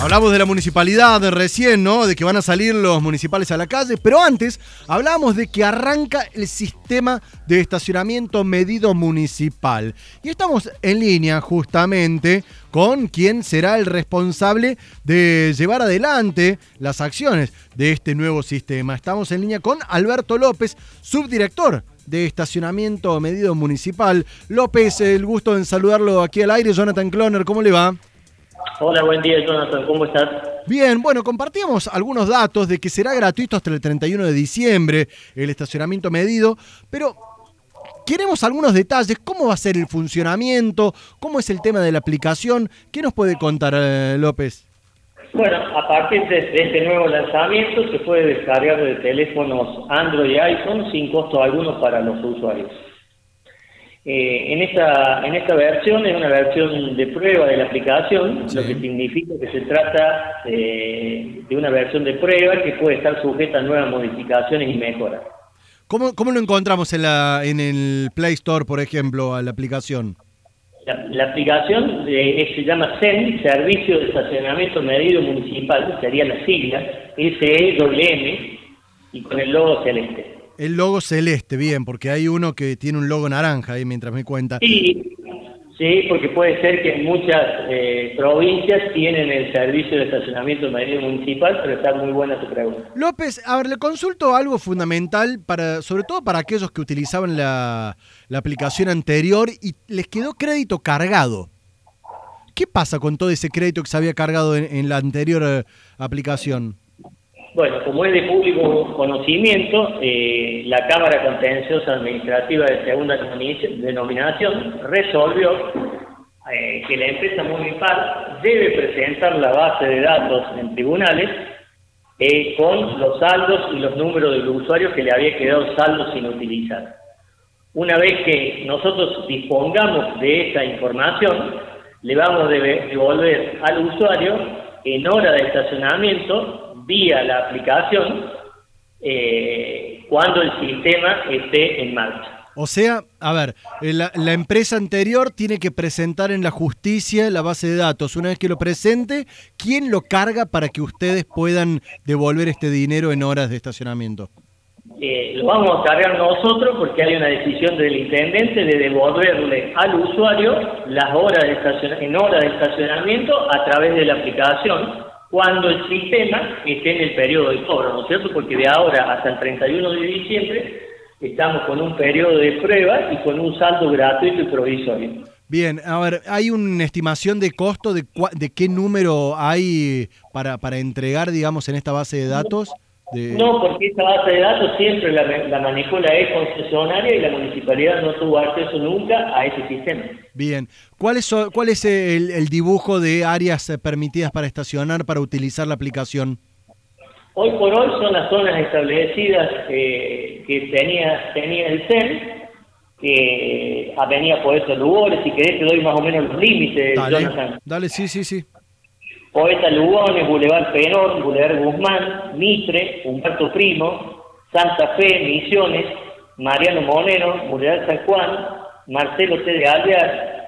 Hablamos de la municipalidad de recién, ¿no? De que van a salir los municipales a la calle, pero antes hablamos de que arranca el sistema de estacionamiento medido municipal. Y estamos en línea justamente con quien será el responsable de llevar adelante las acciones de este nuevo sistema. Estamos en línea con Alberto López, subdirector de estacionamiento medido municipal. López, el gusto en saludarlo aquí al aire. Jonathan Cloner, ¿cómo le va? Hola, buen día Jonathan, ¿cómo estás? Bien, bueno, compartíamos algunos datos de que será gratuito hasta el 31 de diciembre el estacionamiento medido, pero queremos algunos detalles, cómo va a ser el funcionamiento, cómo es el tema de la aplicación, ¿qué nos puede contar eh, López? Bueno, a partir de este nuevo lanzamiento se puede descargar de teléfonos Android y iPhone sin costo alguno para los usuarios. Eh, en, esta, en esta versión es una versión de prueba de la aplicación, lo que significa que se trata eh, de una versión de prueba que puede estar sujeta a nuevas modificaciones y mejoras. ¿Cómo, cómo lo encontramos en, la, en el Play Store, por ejemplo, a la aplicación? La, aplicación eh, se llama SEN, Servicio de Estacionamiento Medido Municipal, sería la sigla, S-E-M, y con el logo celeste. El logo celeste, bien, porque hay uno que tiene un logo naranja ahí mientras me cuenta. Sí, sí porque puede ser que muchas eh, provincias tienen el servicio de estacionamiento medio municipal, pero está muy buena tu pregunta. López, a ver, le consulto algo fundamental, para, sobre todo para aquellos que utilizaban la, aplicación anterior y les quedó crédito cargado. ¿Qué pasa con todo ese crédito que se había cargado en, la anterior eh, aplicación? Bueno, como es de público conocimiento, eh, la Cámara Contenciosa Administrativa de Segunda Denominación resolvió eh, que la empresa Municipal debe presentar la base de datos en tribunales eh, con los saldos y los números de los usuarios que le había quedado saldos sin utilizar. Una vez que nosotros dispongamos de esa información, le vamos a devolver al usuario en hora de estacionamiento vía la aplicación eh, cuando el sistema esté en marcha. O sea, a ver, eh, la, la, empresa anterior tiene que presentar en la justicia la base de datos. Una vez que lo presente, ¿quién lo carga para que ustedes puedan devolver este dinero en horas de estacionamiento? Eh, lo vamos a cargar nosotros porque hay una decisión del intendente de devolverle al usuario las horas de en horas de estacionamiento a través de la aplicación cuando el sistema esté en el periodo de cobro, ¿no es cierto? Porque de ahora hasta el 31 de diciembre estamos con un periodo de prueba y con un saldo gratuito y provisorio. Bien, a ver, ¿hay una estimación de costo de, de qué número hay para, para entregar, digamos, en esta base de datos? Porque esta base de datos siempre la, la manejó la E concesionaria y la municipalidad no tuvo acceso nunca a ese sistema. Bien, ¿cuál es, cuál es el, dibujo de áreas eh, permitidas para estacionar para utilizar la aplicación? Hoy por hoy son las zonas establecidas eh, que tenía, tenía el CEN, que Avenida Poeta Lugones, si querés te doy más o menos los límites, Dale, dale sí, sí, sí. Poeta Lugones, Boulevard Penón, Boulevard Guzmán, Mitre, Humberto Primo, Santa Fe, Misiones, Mariano Monero, Boulevard San Juan, Marcelo T. de Alvear,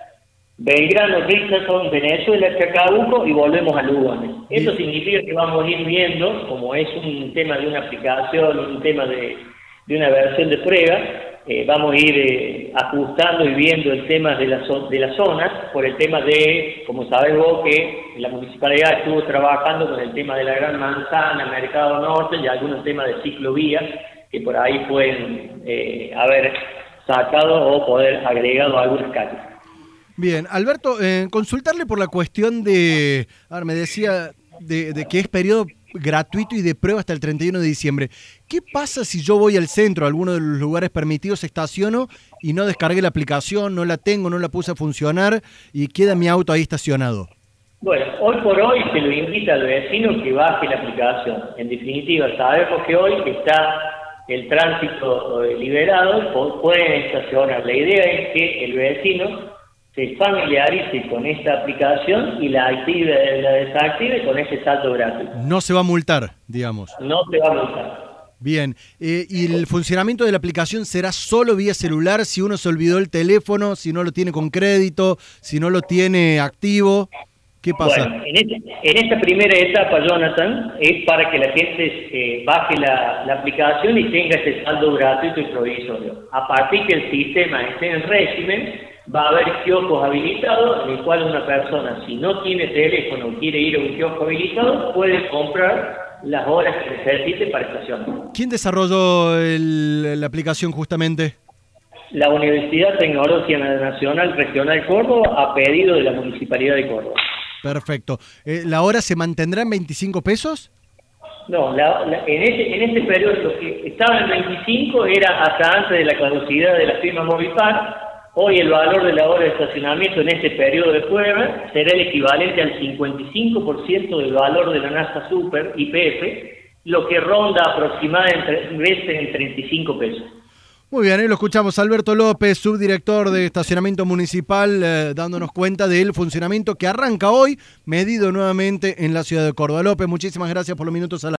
Belgrano, Richardson, Venezuela, Chacabuco y volvemos a Lugones. Eso significa que vamos a ir viendo, como es un tema de una aplicación, un tema de, de una versión de prueba, eh, vamos a ir eh, ajustando y viendo el tema de, la, de las zonas, por el tema de, como sabes vos, que la municipalidad estuvo trabajando con el tema de la Gran Manzana, Mercado Norte y algunos temas de ciclovía que por ahí pueden eh, haber sacado o poder agregado algunas calles. Bien, Alberto, consultarle por la cuestión de, a me decía de, de que es periodo gratuito y de prueba hasta el 31 de diciembre. ¿Qué pasa si yo voy al centro, a alguno de los lugares permitidos, estaciono y no descargué la aplicación, no la tengo, no la puse a funcionar y queda mi auto ahí estacionado? Bueno, hoy por hoy se lo invita al vecino que baje la aplicación. En definitiva, sabemos que hoy está el tránsito eh, liberado, pueden estacionar. La idea es que el vecino se familiarice con esta aplicación y la active, la desactive con ese salto gratuito. No se va a multar, digamos. No se va a multar. Bien, eh, ¿y el funcionamiento de la aplicación será solo vía celular si uno se olvidó el teléfono, si no lo tiene con crédito, si no lo tiene activo? ¿Qué pasa? Bueno, en, este, en, esta primera etapa, Jonathan, es para que la gente eh, baje la, la, aplicación y tenga este saldo gratuito y provisorio. A partir que el sistema esté en régimen, va a haber kioscos habilitados en el cual una persona, si no tiene teléfono o quiere ir a un kiosco habilitado, puede comprar las horas que necesite para estacionar. ¿Quién desarrolló el, la aplicación justamente? La Universidad Tecnológica Nacional Regional Córdoba a pedido de la Municipalidad de Córdoba. Perfecto. Eh, ¿La hora se mantendrá en 25 pesos? No, la, en, este, en este periodo lo que estaba en 25 era hasta antes de la caducidad de la firma Movipar. Hoy el valor de la hora de estacionamiento en este periodo de prueba será el equivalente al 55% del valor de la NASA Super IPF, lo que ronda aproximadamente en 35 pesos. Muy bien, ahí lo escuchamos. Alberto López, subdirector de estacionamiento municipal, eh, dándonos cuenta del funcionamiento que arranca hoy, medido nuevamente en la ciudad de Córdoba. López, muchísimas gracias por los minutos a la